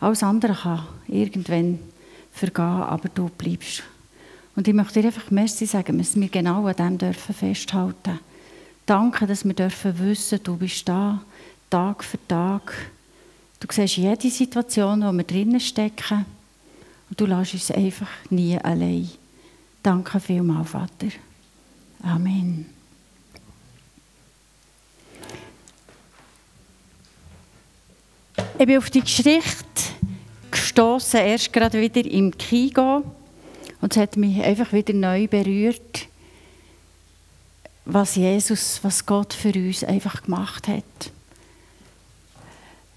Alles andere kann irgendwann vergehen, aber du bleibst. Und ich möchte dir einfach Merci sagen, dass wir genau an dem dürfen festhalten Danke, dass wir dürfen wissen, du bist da, Tag für Tag. Du siehst jede Situation, wo wir drinnen stecken. Und du lässt uns einfach nie allein. Danke vielmals, Vater. Amen. Ich bin auf die Geschichte gestoßen, erst gerade wieder im Kigo. Und es hat mich einfach wieder neu berührt, was Jesus, was Gott für uns einfach gemacht hat.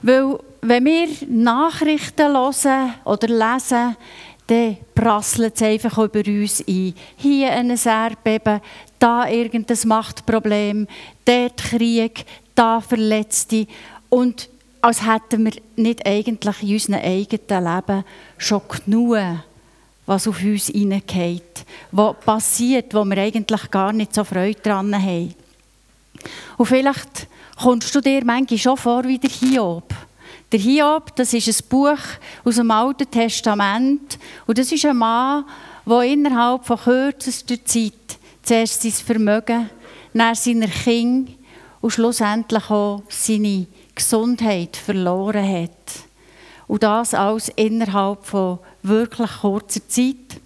Weil, wenn wir Nachrichten hören oder lesen, dann prasselt es einfach über uns ein. Hier ein Erdbeben, da irgendein Machtproblem, dort Krieg, da Verletzte. Und als hätten wir nicht eigentlich in unserem eigenen Leben schon genug, was auf uns hineingeht, was passiert, wo wir eigentlich gar nicht so Freude daran haben. Und vielleicht kommst du dir manchmal schon vor wie der Hiob. Der Hiob, das ist ein Buch aus dem Alten Testament und das ist ein Mann, der innerhalb von kürzester Zeit zuerst sein Vermögen, dann seine Kinder und schlussendlich auch seine Gesundheit verloren hat. Und das alles innerhalb von wirklich kurzer Zeit.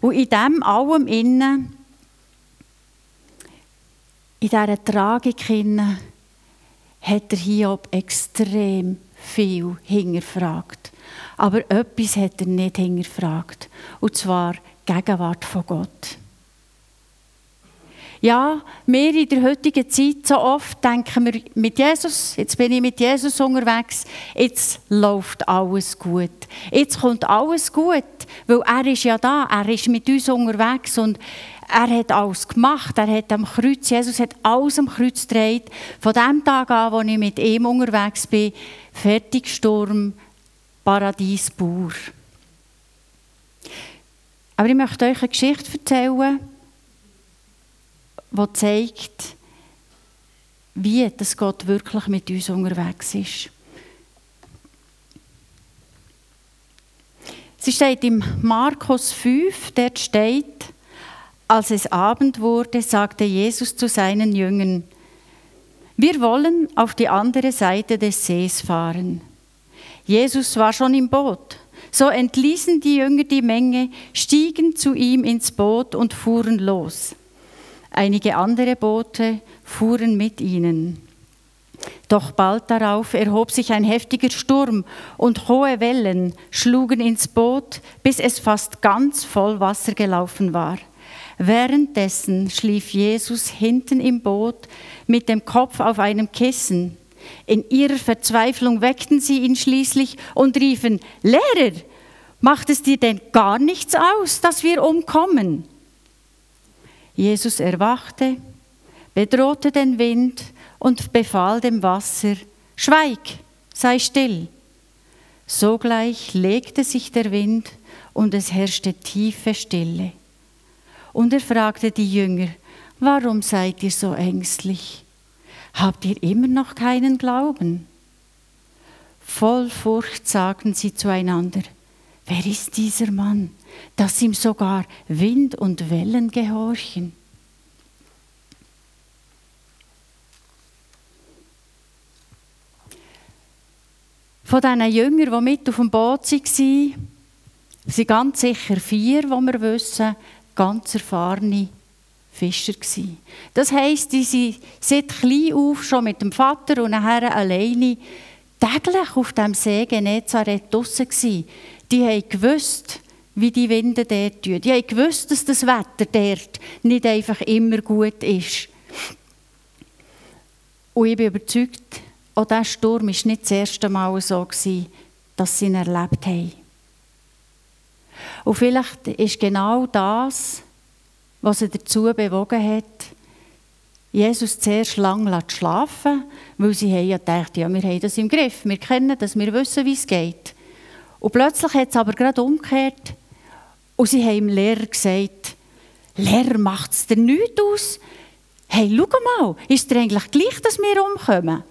Und in dem allem innen, in dieser Tragik innen, hat der Hiob extrem viel hingefragt. Aber etwas hat er nicht hingefragt. Und zwar die Gegenwart von Gott. Ja, wir in der heutigen Zeit so oft denken wir mit Jesus, jetzt bin ich mit Jesus unterwegs, jetzt läuft alles gut. Jetzt kommt alles gut, weil er ist ja da, er ist mit uns unterwegs und er hat alles gemacht, er hat am Kreuz, Jesus hat alles am Kreuz gedreht. Von dem Tag an, wo ich mit ihm unterwegs bin, fertig Sturm, Paradies pur. Aber ich möchte euch eine Geschichte erzählen, die zeigt, wie das Gott wirklich mit uns unterwegs ist. Sie steht im Markus 5, dort steht, als es Abend wurde, sagte Jesus zu seinen Jüngern, wir wollen auf die andere Seite des Sees fahren. Jesus war schon im Boot. So entließen die Jünger die Menge, stiegen zu ihm ins Boot und fuhren los. Einige andere Boote fuhren mit ihnen. Doch bald darauf erhob sich ein heftiger Sturm und hohe Wellen schlugen ins Boot, bis es fast ganz voll Wasser gelaufen war. Währenddessen schlief Jesus hinten im Boot mit dem Kopf auf einem Kissen. In ihrer Verzweiflung weckten sie ihn schließlich und riefen, Lehrer, macht es dir denn gar nichts aus, dass wir umkommen? Jesus erwachte, bedrohte den Wind und befahl dem Wasser, Schweig, sei still. Sogleich legte sich der Wind und es herrschte tiefe Stille. Und er fragte die Jünger, warum seid ihr so ängstlich? Habt ihr immer noch keinen Glauben? Voll Furcht sagten sie zueinander, wer ist dieser Mann? Dass ihm sogar Wind und Wellen gehorchen. Von diesen Jüngern, die mit auf dem Boot waren, sind ganz sicher vier, die wir wissen, ganz erfahrene Fischer gewesen. Das heisst, die sind seit klein auf schon mit dem Vater und nachher alleine täglich auf dem See Genezareth draussen gewesen. Die haben gewusst, wie die Winde dort tun. Ich gewusst, dass das Wetter dort nicht einfach immer gut ist. Und ich bin überzeugt, auch dieser Sturm war nicht das erste Mal so, dass sie ihn erlebt haben. Und vielleicht ist genau das, was sie dazu bewogen hat, Jesus zuerst lange zu schlafen, weil sie haben ja gedacht, ja, wir haben das im Griff, wir kennen das, wir wissen, wie es geht. Und plötzlich hat es aber gerade umgekehrt. Und sie haben dem Lehrer gesagt, Lehrer, macht es dir nichts aus? Hey, schau mal, ist dir eigentlich gleich, dass wir umkommen?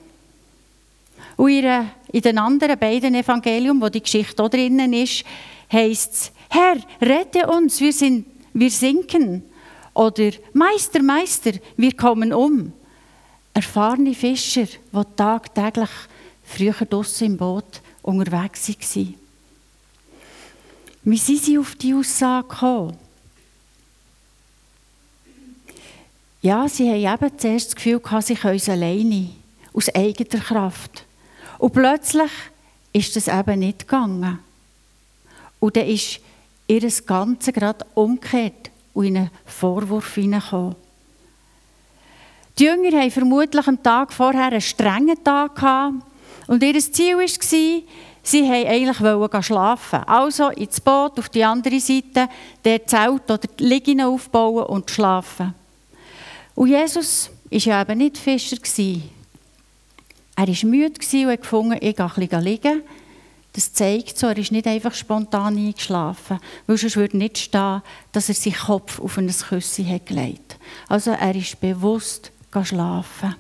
Und in den anderen beiden Evangelium, wo die Geschichte auch drinnen ist, heißt es, Herr, rette uns, wir, sind, wir sinken. Oder Meister, Meister, wir kommen um. Erfahrene Fischer, die tagtäglich früher draussen im Boot unterwegs waren. Wie sind sie auf die Aussage gekommen? Ja, sie haben eben zuerst das Gefühl gehabt, sie können es alleine, aus eigener Kraft. Und plötzlich ist das eben nicht gegangen. Und dann ist ihr Ganze gerade umgekehrt und in einen Vorwurf hineingekommen. Die Jünger haben vermutlich am Tag vorher einen strengen Tag gehabt und ihr Ziel war, sie wollten eigentlich schlafen. Also ins Boot auf die andere Seite, der Zelt oder die Liegen aufbauen und schlafen. Und Jesus war ja eben nicht Fischer. Er war müde und gefunden, ich gehe ein liegen. Das zeigt so, er ist nicht einfach spontan eingeschlafen, weil sonst würde nicht stehen, dass er seinen Kopf auf ein Küsschen hat gelegt Also er ist bewusst schlafen.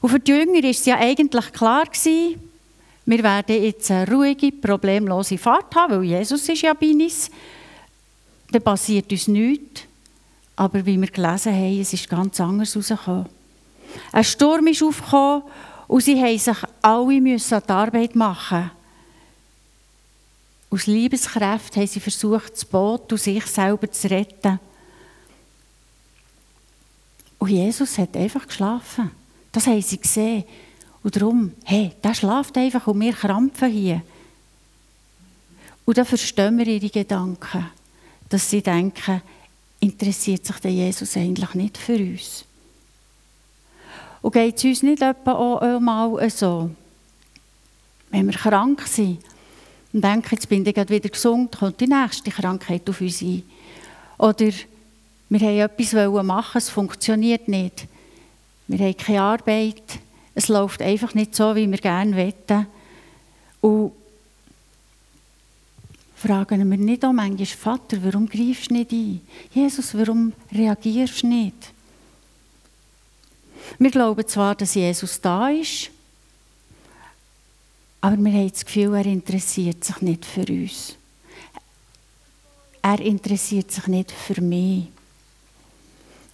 Und für die Jünger war es ja eigentlich klar, gewesen, wir werden jetzt eine ruhige, problemlose Fahrt haben, weil Jesus ist ja bei uns. Dann passiert uns nichts. Aber wie wir gelesen haben, es ist ganz anders herausgekommen. Ein Sturm ist aufgekommen und sie mussten sich alle müssen an die Arbeit machen. Aus Liebeskraft haben sie versucht, das Boot und sich selber zu retten. Und Jesus hat einfach geschlafen. Das haben sie gesehen. Und darum, hey, der schlaft einfach und wir krampfen hier. Und dann verstehen wir ihre Gedanken, dass sie denken, interessiert sich der Jesus eigentlich nicht für uns. Und geht es uns nicht etwa auch mal so, wenn wir krank sind und denken, jetzt bin ich wieder gesund, kommt die nächste Krankheit auf uns ein. Oder wir haben etwas machen, es funktioniert nicht. Wir haben keine Arbeit, es läuft einfach nicht so, wie wir gerne wollen. Und fragen wir nicht auch manchmal, Vater, warum greifst du nicht ein? Jesus, warum reagierst du nicht? Wir glauben zwar, dass Jesus da ist, aber wir haben das Gefühl, er interessiert sich nicht für uns. Er interessiert sich nicht für mich.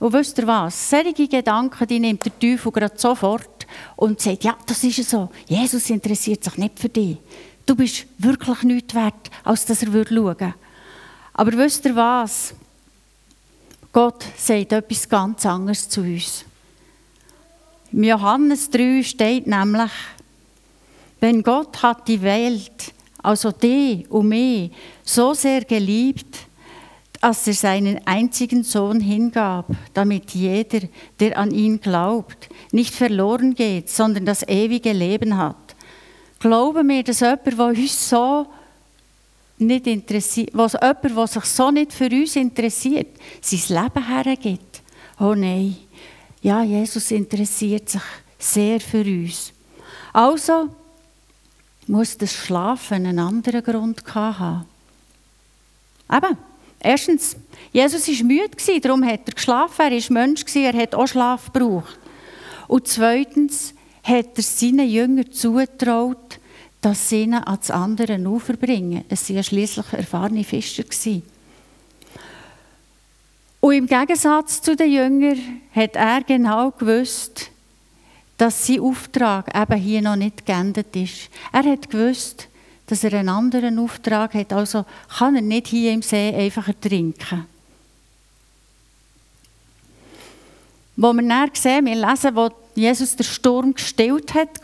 Und wisst ihr was? Solche Gedanken die nimmt der Teufel gerade sofort und sagt, ja, das ist so. Jesus interessiert sich nicht für dich. Du bist wirklich nichts wert, als dass er schauen würde. Aber wisst ihr was? Gott sagt etwas ganz anderes zu uns. Im Johannes 3 steht nämlich, wenn Gott hat die Welt, also die und mich, so sehr geliebt, dass er seinen einzigen Sohn hingab, damit jeder, der an ihn glaubt, nicht verloren geht, sondern das ewige Leben hat. Glauben wir, dass jemand, der uns so nicht interessiert, was jemand, der sich so nicht für uns interessiert, sein Leben hergibt? Oh nein. Ja, Jesus interessiert sich sehr für uns. Also muss das Schlafen einen anderen Grund haben. Eben, erstens, Jesus war müde, darum hat er geschlafen. Er war Mensch, er hat auch Schlaf gebraucht. Und zweitens hat er seinen Jüngern zugetraut, dass sie ihn ans andere Ufer bringen. Es waren ja schliesslich erfahrene Fischer. Und im Gegensatz zu den Jüngern hat er genau gewusst, dass sein Auftrag eben hier noch nicht geendet ist. Er hat gewusst, dass er einen anderen Auftrag hat, also kann er nicht hier im See einfach ertrinken. Wo wir dann sehen, wir lesen, wo Jesus den Sturm gestillt hat,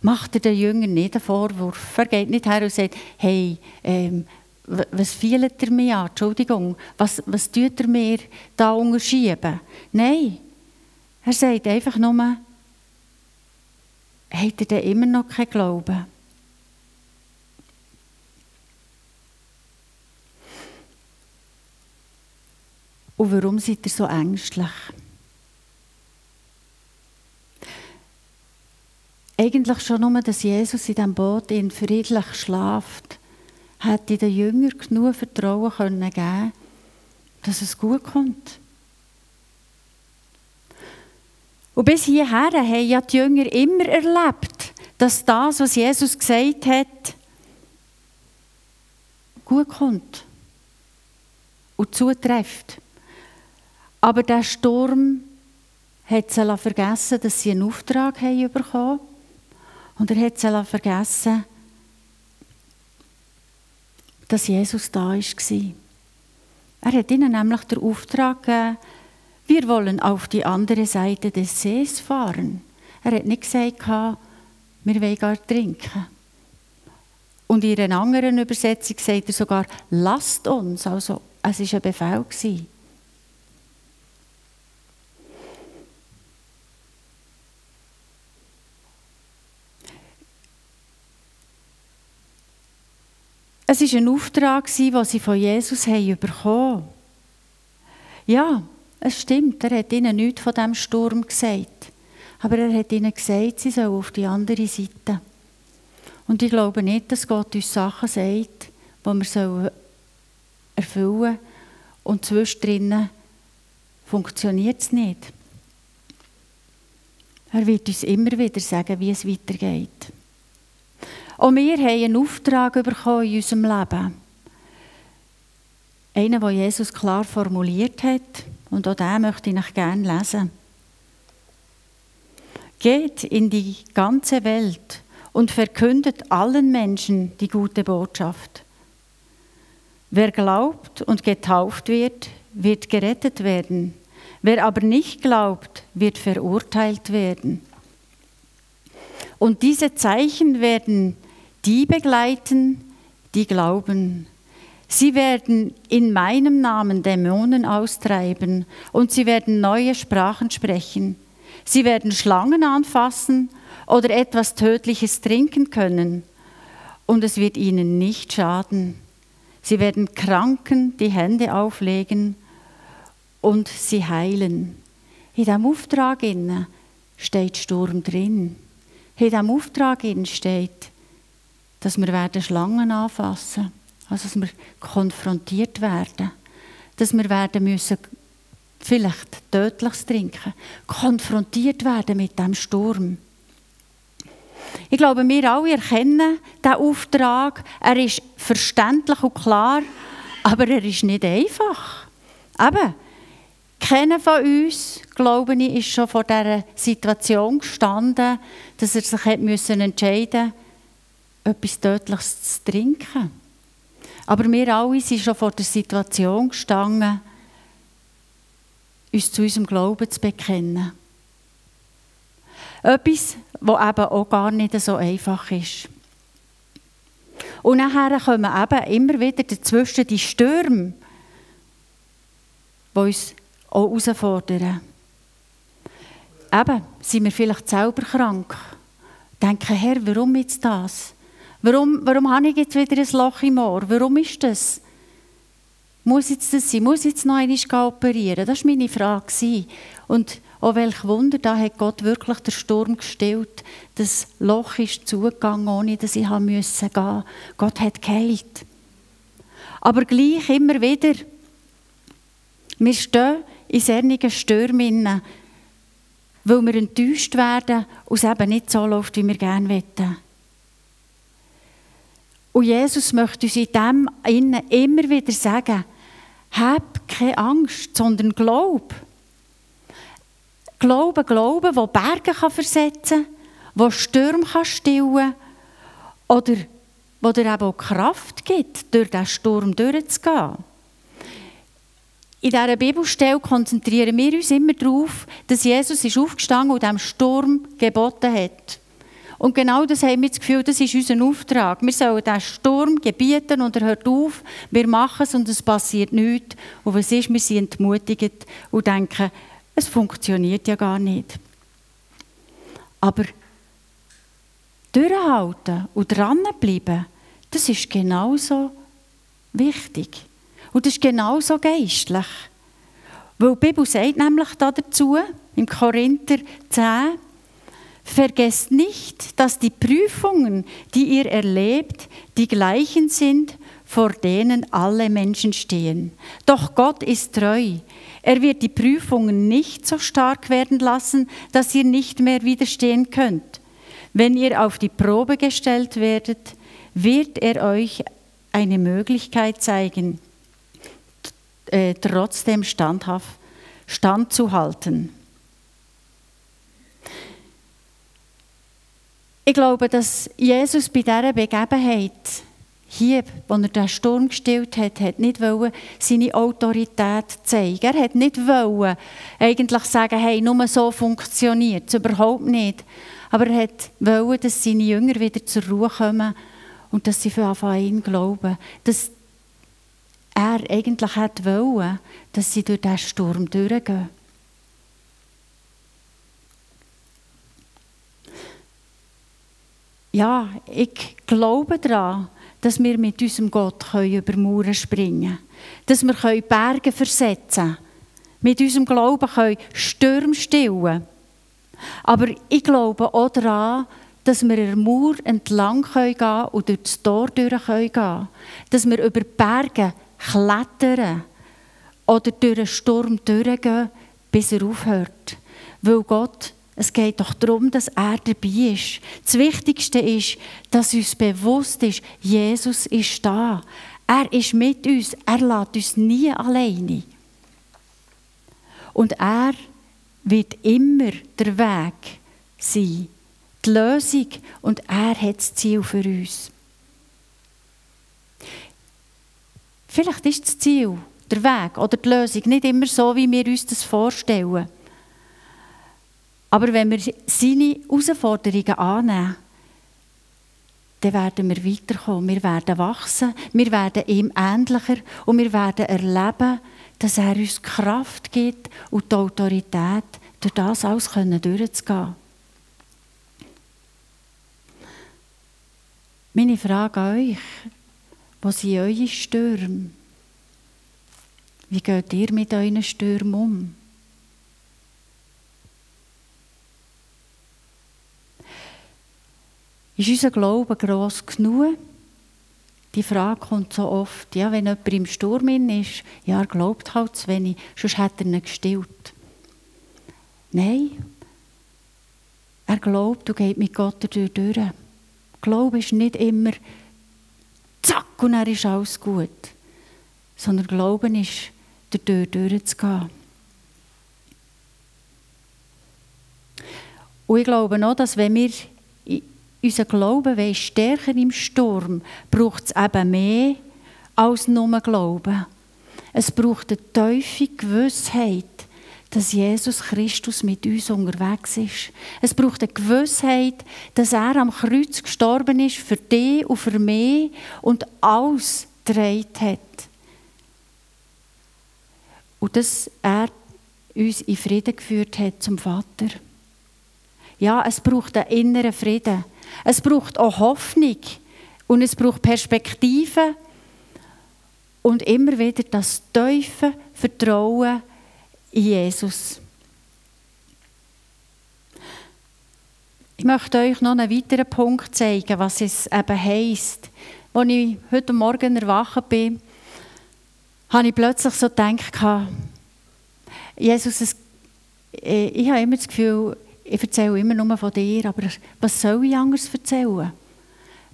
macht er den Jüngern nicht einen Vorwurf. Er geht nicht her und sagt, hey, ähm, was fehlt er mir an? Entschuldigung, was, was tut er mir da unterschieben? Nein, er sagt einfach nur, hat er denn immer noch keinen Glauben? Und warum seid ihr so ängstlich? Eigentlich schon nur, dass Jesus in diesem Boot in friedlich schlaft hätte den Jüngern genug Vertrauen können geben dass es gut kommt. Und bis hierher haben ja die Jünger immer erlebt, dass das, was Jesus gesagt hat, gut kommt und zutrifft. Aber der Sturm hat sie vergessen, dass sie einen Auftrag haben bekommen und er hat sie vergessen, dass Jesus da war. Er hat ihnen nämlich den Auftrag gegeben, wir wollen auf die andere Seite des Sees fahren. Er hat nicht gesagt, wir wollen gar trinken. Und in einer anderen Übersetzung sagt er sogar, lasst uns. Also, es war ein Befehl. Gewesen. Es war ein Auftrag, den sie von Jesus haben. Ja, es stimmt, er hat ihnen nichts von diesem Sturm gesagt. Aber er hat ihnen gesagt, sie sollen auf die andere Seite. Und ich glaube nicht, dass Gott uns Sachen sagt, die wir erfüllen sollen. Und zwischendrin funktioniert es nicht. Er wird uns immer wieder sagen, wie es weitergeht. Auch wir haben einen Auftrag bekommen in unserem Leben. Einen, den Jesus klar formuliert hat. Und auch den möchte ich gerne lesen. Geht in die ganze Welt und verkündet allen Menschen die gute Botschaft. Wer glaubt und getauft wird, wird gerettet werden. Wer aber nicht glaubt, wird verurteilt werden. Und diese Zeichen werden die begleiten, die glauben. Sie werden in meinem Namen Dämonen austreiben und sie werden neue Sprachen sprechen. Sie werden Schlangen anfassen oder etwas Tödliches trinken können und es wird ihnen nicht schaden. Sie werden Kranken die Hände auflegen und sie heilen. In diesem Auftrag steht Sturm drin. In diesem Auftrag steht, dass wir werden Schlangen anfassen also dass wir konfrontiert werden, dass wir werden müssen vielleicht tödliches trinken, konfrontiert werden mit dem Sturm. Ich glaube, wir alle erkennen diesen Auftrag. Er ist verständlich und klar, aber er ist nicht einfach. Eben, keiner von uns, glaube ich, ist schon vor dieser Situation gestanden, dass er sich entscheiden musste, etwas Tödliches zu trinken. Aber wir alle sind schon vor der Situation gestanden, uns zu unserem Glauben zu bekennen. Etwas, was eben auch gar nicht so einfach ist. Und nachher kommen eben immer wieder dazwischen die Stürme, die uns auch herausfordern. Eben, sind wir vielleicht selber krank. Denken, Herr, warum jetzt das? Warum, warum habe ich jetzt wieder ein Loch im Ohr? Warum ist das? Muss jetzt das sein? Muss jetzt noch einmal operieren? Das war meine Frage. Und auch welch Wunder, da hat Gott wirklich den Sturm gestillt. Das Loch ist zugegangen, ohne dass ich gehen musste. Gott hat geheilt. Aber gleich immer wieder, wir stehen in solchen Stürmen, weil wir enttäuscht werden und es eben nicht so läuft, wie wir gerne wollen. Und Jesus möchte uns in dem immer wieder sagen, hab keine Angst, sondern glaub. Glauben, Glauben, wo Berge kann versetzen kann, wo Stürme kann stillen oder wo dir eben auch Kraft gibt, durch diesen Sturm durchzugehen. In dieser Bibelstelle konzentrieren wir uns immer darauf, dass Jesus ist aufgestanden und dem Sturm geboten hat. Und genau das haben wir das Gefühl, das ist unser Auftrag. Wir sollen diesen Sturm gebieten und er hört auf. Wir machen es und es passiert nichts. Und was ist, wir sind entmutigt und denken, es funktioniert ja gar nicht. Aber durchhalten und dranbleiben, das ist genauso wichtig. Und das ist genauso geistlich. Weil die Bibel sagt nämlich dazu, im Korinther 10, Vergesst nicht, dass die Prüfungen, die ihr erlebt, die gleichen sind, vor denen alle Menschen stehen. Doch Gott ist treu. Er wird die Prüfungen nicht so stark werden lassen, dass ihr nicht mehr widerstehen könnt. Wenn ihr auf die Probe gestellt werdet, wird er euch eine Möglichkeit zeigen, äh, trotzdem standhaft standzuhalten. Ich glaube, dass Jesus bei dieser Begebenheit hier, als er den Sturm gestillt hat, hat nicht seine Autorität zeigen. Er hat nicht wollen, eigentlich sagen, hey, nur so funktioniert es. Überhaupt nicht. Aber er wollte, dass seine Jünger wieder zur Ruhe kommen und dass sie an ihn glauben. Dass er eigentlich wollte, dass sie durch diesen Sturm durchgehen. Ja, ich glaube daran, dass wir mit unserem Gott über Mauern springen können. Dass wir Berge versetzen können. Mit unserem Glauben können Stürme stillen. Aber ich glaube auch daran, dass wir der Mauer entlang gehen können und durch das Tor gehen können. Dass wir über Berge klettern oder durch einen Sturm durchgehen, bis er aufhört. Weil Gott es geht doch darum, dass er dabei ist. Das Wichtigste ist, dass uns bewusst ist, Jesus ist da. Er ist mit uns. Er lässt uns nie alleine. Und er wird immer der Weg sein, die Lösung. Und er hat das Ziel für uns. Vielleicht ist das Ziel, der Weg oder die Lösung nicht immer so, wie wir uns das vorstellen. Aber wenn wir seine Herausforderungen annehmen, dann werden wir weiterkommen. Wir werden wachsen, wir werden ihm ähnlicher und wir werden erleben, dass er uns Kraft gibt und die Autorität, durch das alles durchzugehen. Meine Frage an euch, was sind eure Stürme? Wie geht ihr mit euren Stürmen um? Ist unser Glaube gross genug? Die Frage kommt so oft, ja, wenn jemand im Sturm ist, ja, er glaubt halt zu wenig, sonst hat er ihn gestillt. Nein, er glaubt und geht mit Gott durch. Glaube ist nicht immer zack und er ist alles gut, sondern Glauben ist, durch durchzugehen. Und ich glaube noch, dass wenn wir unser Glaube will stärker im Sturm, braucht es eben mehr als nur Glauben. Es braucht eine tiefe Gewissheit, dass Jesus Christus mit uns unterwegs ist. Es braucht eine Gewissheit, dass er am Kreuz gestorben ist für dich und für mich und alles gedreht hat. Und dass er uns in Frieden geführt hat zum Vater. Ja, es braucht einen inneren Frieden. Es braucht auch Hoffnung und es braucht Perspektive und immer wieder das tiefe Vertrauen in Jesus. Ich möchte euch noch einen weiteren Punkt zeigen, was es eben heisst. Als ich heute Morgen erwacht bin, habe ich plötzlich so gedacht, Jesus, es, äh, ich habe immer das Gefühl, ich erzähle immer nur von dir, aber was soll ich anders erzählen?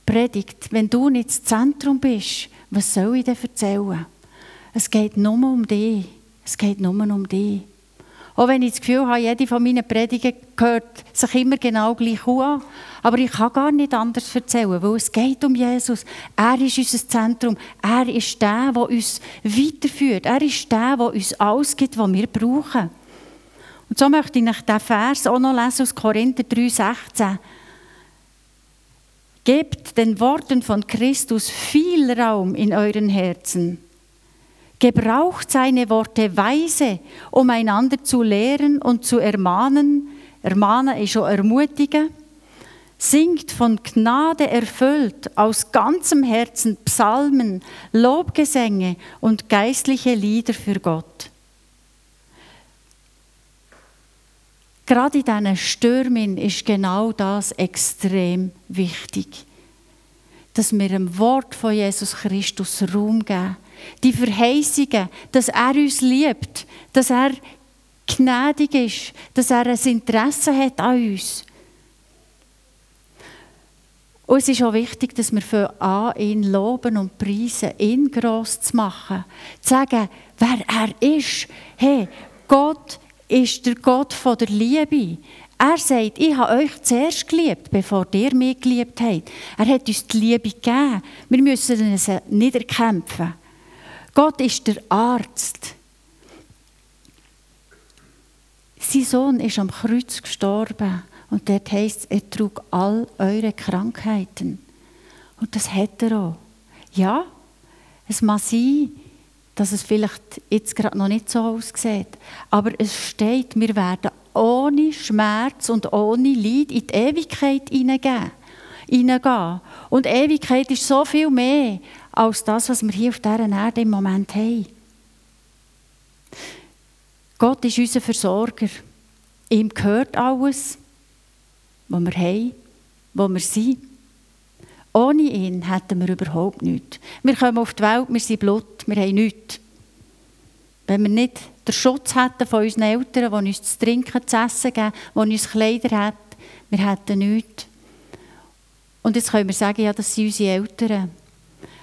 Predigt, wenn du nicht das Zentrum bist, was soll ich dir erzählen? Es geht nur um dich. Es geht nur um dich. Auch wenn ich das Gefühl habe, jede von meinen Predigen gehört sich immer genau gleich an. Aber ich kann gar nicht anders erzählen, weil es geht um Jesus. Er ist unser Zentrum. Er ist der, der uns weiterführt. Er ist der, der uns alles gibt, was wir brauchen. Und so möchte ich diesen Vers auch noch lesen aus Korinther 3,16. Gebt den Worten von Christus viel Raum in euren Herzen. Gebraucht seine Worte weise, um einander zu lehren und zu ermahnen. Ermahnen ist schon ermutigen. Singt von Gnade erfüllt aus ganzem Herzen Psalmen, Lobgesänge und geistliche Lieder für Gott. Gerade in diesen Stürmen ist genau das extrem wichtig. Dass wir dem Wort von Jesus Christus Raum geben. Die Verheißungen, dass er uns liebt, dass er gnädig ist, dass er ein Interesse hat an uns. Und es ist auch wichtig, dass wir für an ihn loben und preisen, ihn gross zu machen. Zu sagen, wer er ist. Hey, Gott ist der Gott von der Liebe. Er sagt, ich habe euch zuerst geliebt, bevor ihr mich geliebt habt. Er hat uns die Liebe gegeben. Wir müssen sie nicht erkämpfen. Gott ist der Arzt. Sein Sohn ist am Kreuz gestorben. Und dort heisst es, er trug all eure Krankheiten. Und das hat er auch. Ja, es mag sein, dass es vielleicht jetzt gerade noch nicht so aussieht. Aber es steht, wir werden ohne Schmerz und ohne Leid in die Ewigkeit hineingehen. Und Ewigkeit ist so viel mehr als das, was wir hier auf dieser Erde im Moment haben. Gott ist unser Versorger. Ihm gehört alles, was wir haben, was wir sind. Ohne ihn hätten wir überhaupt nichts. Wir kommen auf die Welt, wir sind Blut, wir haben nichts. Wenn wir nicht den Schutz hätten von unseren Eltern, die uns zu trinken, zu essen geben, die uns Kleider hätten, wir hätten nichts. Und jetzt können wir sagen, ja, das sind unsere Eltern.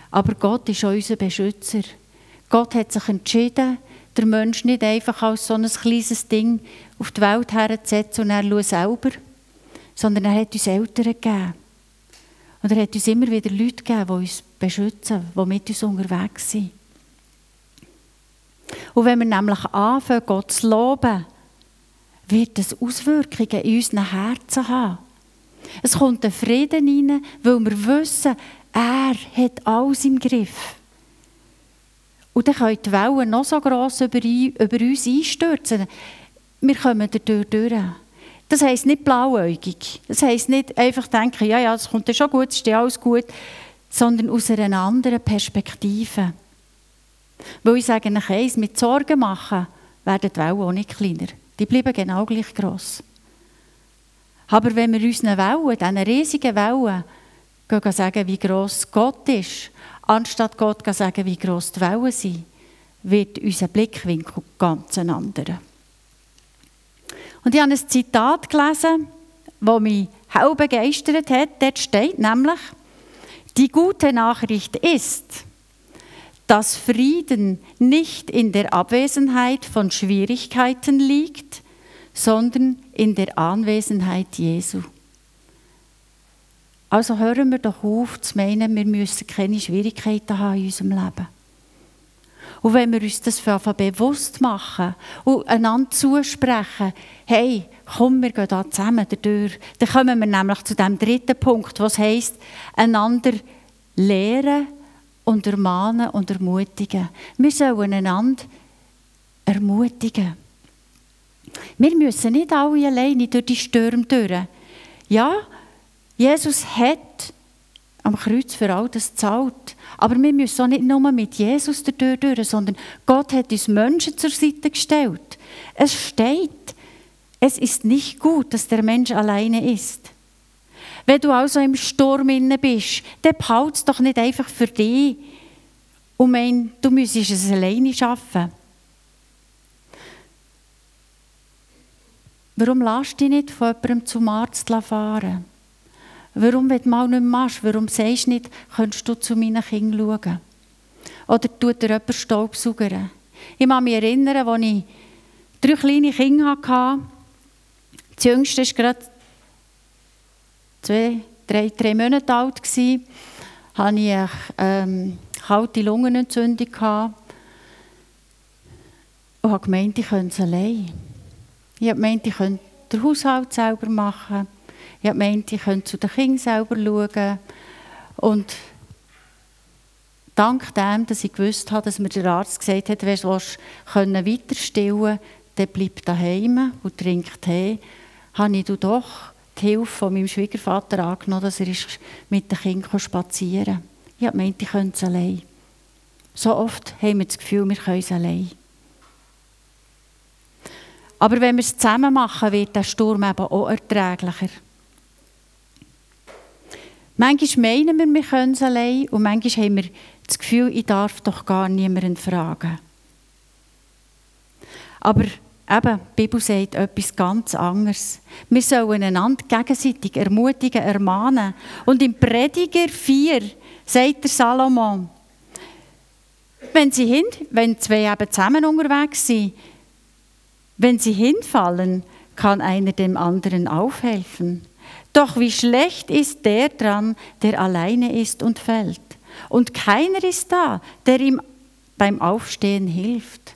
Aber Gott ist unser Beschützer. Gott hat sich entschieden, der Mensch nicht einfach als so ein kleines Ding auf die Welt herzusetzen und er schaut selber, sondern er hat uns Eltern gegeben. Und er hat uns immer wieder Leute gegeben, die uns beschützen, die mit uns unterwegs sind. Und wenn wir nämlich anfangen, Gott zu loben, wird das Auswirkungen in unseren Herzen haben. Es kommt ein Frieden rein, weil wir wissen, er hat alles im Griff. Und dann können die Wellen noch so gross über, über uns einstürzen. Wir kommen dadurch durch. Das heisst nicht blauäugig. Das heisst nicht einfach denken, ja, ja, es kommt ja schon gut, es ist ja alles gut, sondern aus einer anderen Perspektive. Weil ich sage nach eins, mit Sorgen machen werden die Wellen auch nicht kleiner. Die bleiben genau gleich gross. Aber wenn wir unseren Wellen, diesen riesigen Wellen, gehen sagen, wie gross Gott ist, anstatt Gott zu sagen, wie gross die Wellen sind, wird unser Blickwinkel ganz ein anderer. Und ich habe ein Zitat gelesen, das mich hell begeistert hat. Dort steht nämlich, die gute Nachricht ist, dass Frieden nicht in der Abwesenheit von Schwierigkeiten liegt, sondern in der Anwesenheit Jesu. Also hören wir doch auf zu meinen, wir müssen keine Schwierigkeiten haben in unserem Leben. Und wenn wir uns das bewusst machen und einander zusprechen, hey, komm, wir gehen da zusammen durch, dann kommen wir nämlich zu dem dritten Punkt, was heißt, einander lehren und ermahnen und ermutigen. Wir sollen einander ermutigen. Wir müssen nicht alle alleine durch die Stürme durch. Ja, Jesus hat am Kreuz für all das gezahlt. Aber wir müssen auch nicht nur mit Jesus durch, sondern Gott hat uns Menschen zur Seite gestellt. Es steht, es ist nicht gut, dass der Mensch alleine ist. Wenn du also im Sturm inne bist, dann behalte es doch nicht einfach für dich und mein, du müsstest es alleine schaffen. Warum lässt dich nicht von jemandem zum Arzt fahren? Warum, wenn du mal nicht machst, warum sagst du nicht, könntest du zu meinen Kindern schauen? Oder tut dir jemand Staubsaugern? Ich kann mich erinnern, als ich drei kleine Kinder hatte. Das jüngste war gerade zwei, drei, drei Monate alt. Gewesen, hatte ich eine ähm, kalte Lungenentzündung. Gehabt und habe gemeint, ich könnte es allein. Ich habe gemeint, ich könnte den Haushalt selber machen. Ich habe gemeint, ich könnte zu den Kindern selber schauen. Und dank dem, dass ich gewusst habe, dass mir der Arzt gesagt hat, wenn du weiter stillen dann bleib daheim und trink Tee, habe ich doch die Hilfe von meinem Schwiegervater angenommen, dass er mit den Kindern spazieren kann. Ich habe gemeint, ich könnte es allein. So oft haben wir das Gefühl, wir können es allein. Aber wenn wir es zusammen machen, wird der Sturm eben auch erträglicher. Manchmal meinen wir, wir können es allein und manchmal haben wir das Gefühl, ich darf doch gar niemanden fragen. Aber Eben, die Bibel sagt etwas ganz anderes. Wir sollen einander gegenseitig ermutigen, ermahnen. Und im Prediger 4 sagt der Salomon, wenn, sie hin, wenn zwei eben zusammen unterwegs sind, wenn sie hinfallen, kann einer dem anderen aufhelfen. Doch wie schlecht ist der dran, der alleine ist und fällt. Und keiner ist da, der ihm beim Aufstehen hilft.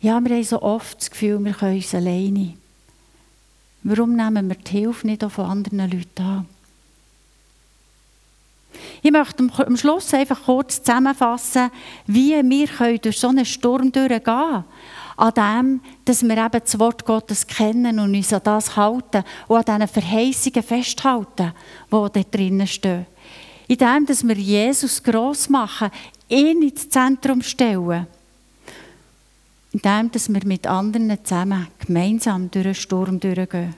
Ja, wir haben so oft das Gefühl, wir können uns alleine. Warum nehmen wir die Hilfe nicht auch von anderen Leuten an? Ich möchte am Schluss einfach kurz zusammenfassen, wie wir durch so einen Sturm durchgehen können. An dem, dass wir eben das Wort Gottes kennen und uns an das halten und an diesen Verheißungen festhalten, die da drinnen stehen. In dem, dass wir Jesus gross machen, ihn ins Zentrum stellen. In dem, dass wir mit anderen zusammen gemeinsam durch den Sturm durchgehen.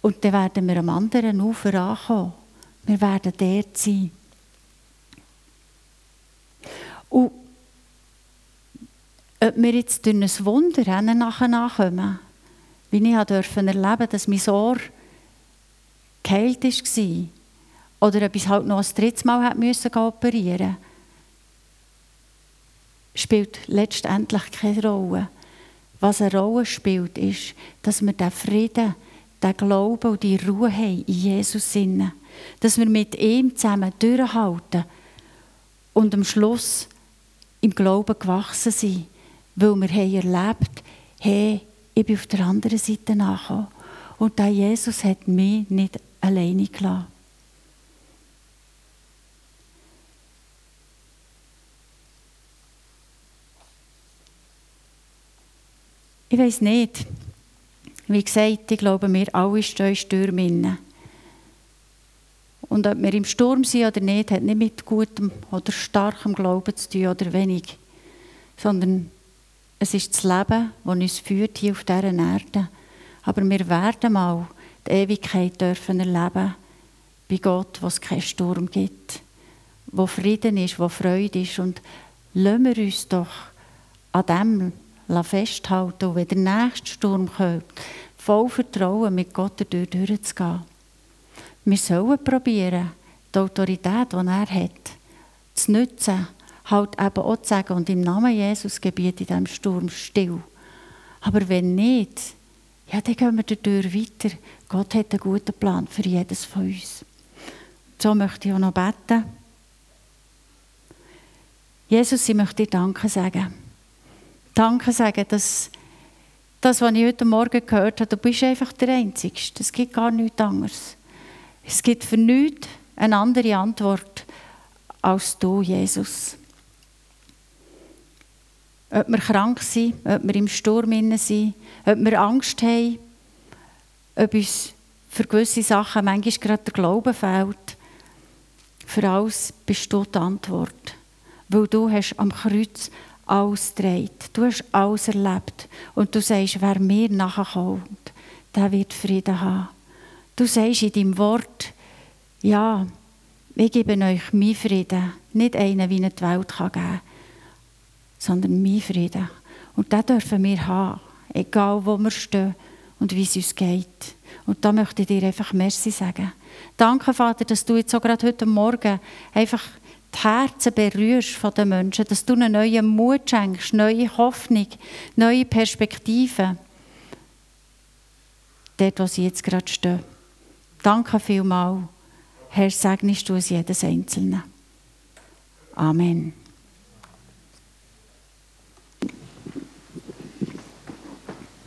Und dann werden wir am anderen Ufer ankommen. Wir werden dort sein. Und ob wir jetzt durch ein Wunder nachher nachkommen, wie ich durfte erleben, dass mein Ohr geheilt war, oder ob ich halt noch ein drittes Mal müssen operieren spielt letztendlich keine Rolle. Was eine Rolle spielt, ist, dass wir den Frieden, den Glauben und die Ruhe haben in Jesus Sinne. Dass wir mit ihm zusammen durchhalten und am Schluss im Glauben gewachsen sind, weil wir haben erlebt hey, ich bin auf der anderen Seite nachgekommen. Und der Jesus hat mich nicht alleine gelassen. Ich weiß nicht. Wie gesagt, ich glaube, wir alle stehen in Stürmen. Und ob wir im Sturm sind oder nicht, hat nicht mit gutem oder starkem Glauben zu tun oder wenig. Sondern es ist das Leben, das uns führt hier auf dieser Erde. Aber wir werden mal die Ewigkeit dürfen erleben bei Gott, wo es keinen Sturm gibt, wo Frieden ist, wo Freude ist. Und lassen wir uns doch an dem festhalten und wenn der nächste Sturm kommt, voll Vertrauen mit Gott dadurch durchzugehen. Wir sollen probieren, die Autorität, die er hat, zu nutzen, halt eben auch zu sagen, und im Namen Jesus gebiet in diesem Sturm still. Aber wenn nicht, ja, dann gehen wir dadurch weiter. Gott hat einen guten Plan für jedes von uns. So möchte ich auch noch beten. Jesus, ich möchte dir Danke sagen. Danke sagen, dass das, was ich heute Morgen gehört habe, du bist einfach der Einzige. Es gibt gar nichts anderes. Es gibt für nichts eine andere Antwort als du, Jesus. Ob wir krank sind, ob wir im Sturm sind, ob wir Angst haben, ob uns für gewisse Sachen manchmal gerade der Glaube fehlt. Für alles bist du die Antwort. Weil du hast am Kreuz alles trägt. Du hast alles erlebt. Und du sagst, wer mir nachkommt, der wird Frieden haben. Du sagst in deinem Wort, ja, ich gebe euch meinen Frieden. Nicht einen, wie ihn die Welt geben kann, sondern meinen Frieden. Und den dürfen wir haben, egal wo wir stehen und wie es uns geht. Und da möchte ich dir einfach Merci sagen. Danke, Vater, dass du jetzt so gerade heute Morgen einfach die Herzen berührst von den Menschen, dass du einen neuen Mut schenkst, neue Hoffnung, neue Perspektiven. Dort, wo sie jetzt gerade stehen. Danke vielmals. Herr, segnest du es jedes Einzelne. Amen.